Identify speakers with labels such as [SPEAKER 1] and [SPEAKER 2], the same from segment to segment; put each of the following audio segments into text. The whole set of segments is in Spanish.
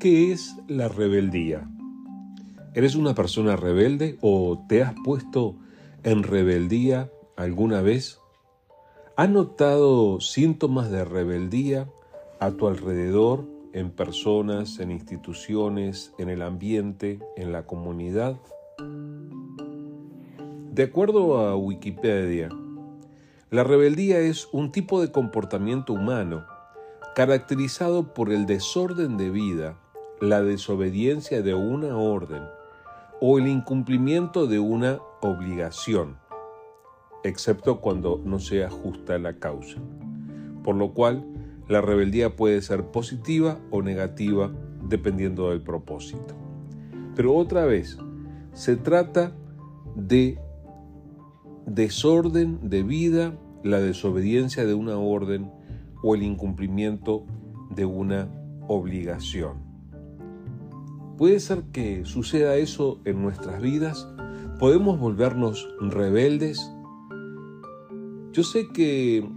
[SPEAKER 1] ¿Qué es la rebeldía? ¿Eres una persona rebelde o te has puesto en rebeldía alguna vez? ¿Has notado síntomas de rebeldía a tu alrededor, en personas, en instituciones, en el ambiente, en la comunidad? De acuerdo a Wikipedia, la rebeldía es un tipo de comportamiento humano caracterizado por el desorden de vida, la desobediencia de una orden o el incumplimiento de una obligación, excepto cuando no sea justa la causa. Por lo cual, la rebeldía puede ser positiva o negativa dependiendo del propósito. Pero otra vez, se trata de desorden de vida, la desobediencia de una orden o el incumplimiento de una obligación. ¿Puede ser que suceda eso en nuestras vidas? ¿Podemos volvernos rebeldes? Yo sé que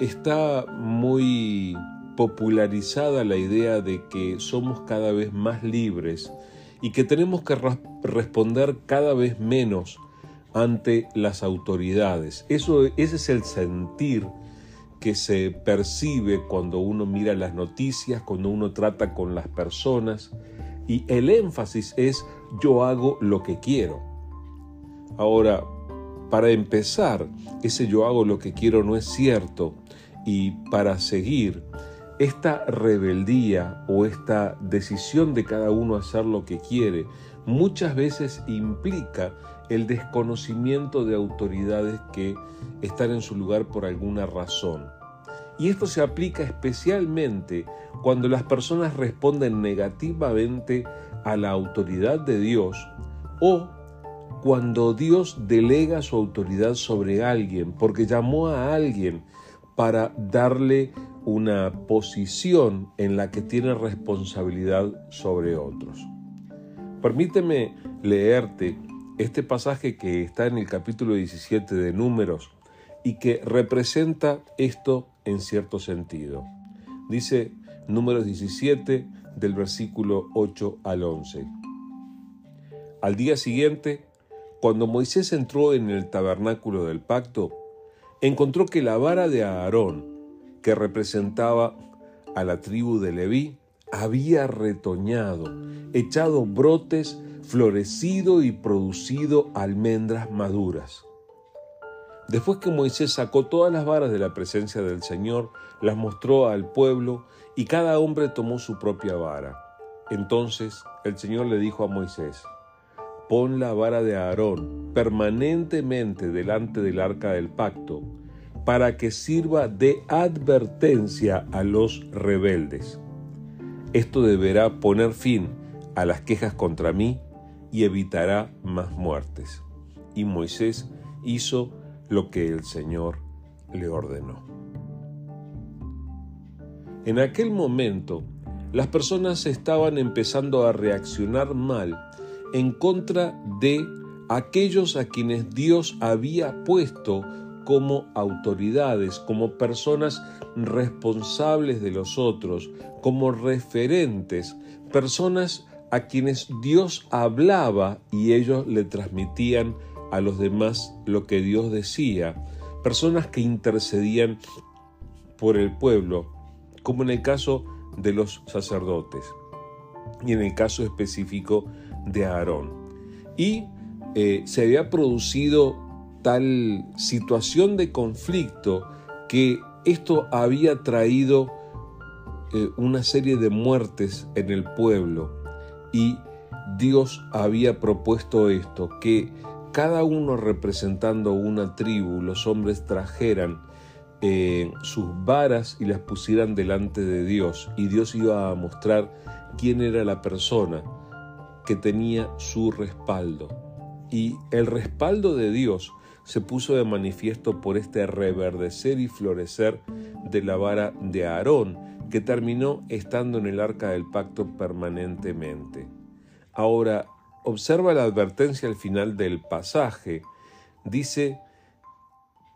[SPEAKER 1] está muy popularizada la idea de que somos cada vez más libres y que tenemos que responder cada vez menos ante las autoridades. Eso, ese es el sentir que se percibe cuando uno mira las noticias, cuando uno trata con las personas y el énfasis es yo hago lo que quiero. Ahora, para empezar, ese yo hago lo que quiero no es cierto y para seguir, esta rebeldía o esta decisión de cada uno hacer lo que quiere muchas veces implica el desconocimiento de autoridades que están en su lugar por alguna razón. Y esto se aplica especialmente cuando las personas responden negativamente a la autoridad de Dios o cuando Dios delega su autoridad sobre alguien porque llamó a alguien para darle una posición en la que tiene responsabilidad sobre otros. Permíteme leerte este pasaje que está en el capítulo 17 de Números y que representa esto en cierto sentido. Dice Números 17 del versículo 8 al 11. Al día siguiente, cuando Moisés entró en el tabernáculo del pacto, encontró que la vara de Aarón, que representaba a la tribu de Leví, había retoñado, echado brotes, florecido y producido almendras maduras. Después que Moisés sacó todas las varas de la presencia del Señor, las mostró al pueblo y cada hombre tomó su propia vara. Entonces el Señor le dijo a Moisés, pon la vara de Aarón permanentemente delante del arca del pacto, para que sirva de advertencia a los rebeldes. Esto deberá poner fin a las quejas contra mí y evitará más muertes. Y Moisés hizo lo que el Señor le ordenó. En aquel momento, las personas estaban empezando a reaccionar mal en contra de aquellos a quienes Dios había puesto como autoridades, como personas responsables de los otros, como referentes, personas a quienes Dios hablaba y ellos le transmitían a los demás lo que Dios decía, personas que intercedían por el pueblo, como en el caso de los sacerdotes y en el caso específico de Aarón. Y eh, se había producido tal situación de conflicto que esto había traído eh, una serie de muertes en el pueblo y Dios había propuesto esto, que cada uno representando una tribu, los hombres trajeran eh, sus varas y las pusieran delante de Dios y Dios iba a mostrar quién era la persona que tenía su respaldo. Y el respaldo de Dios se puso de manifiesto por este reverdecer y florecer de la vara de Aarón, que terminó estando en el arca del pacto permanentemente. Ahora, observa la advertencia al final del pasaje. Dice,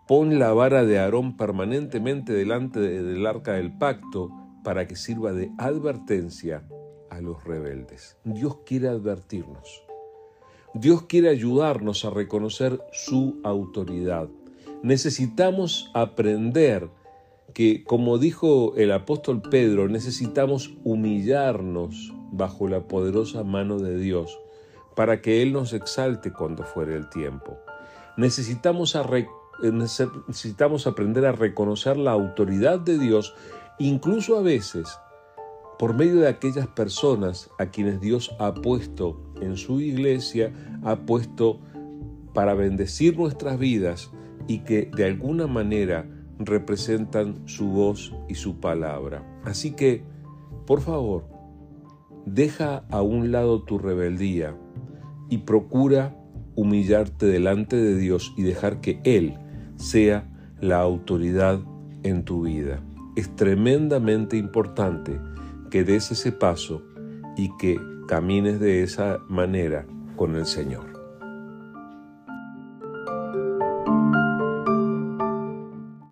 [SPEAKER 1] pon la vara de Aarón permanentemente delante del arca del pacto para que sirva de advertencia a los rebeldes. Dios quiere advertirnos. Dios quiere ayudarnos a reconocer su autoridad. Necesitamos aprender que, como dijo el apóstol Pedro, necesitamos humillarnos bajo la poderosa mano de Dios para que Él nos exalte cuando fuere el tiempo. Necesitamos, necesitamos aprender a reconocer la autoridad de Dios, incluso a veces por medio de aquellas personas a quienes Dios ha puesto en su iglesia, ha puesto para bendecir nuestras vidas y que de alguna manera representan su voz y su palabra. Así que, por favor, deja a un lado tu rebeldía y procura humillarte delante de Dios y dejar que Él sea la autoridad en tu vida. Es tremendamente importante que des ese paso y que camines de esa manera con el Señor.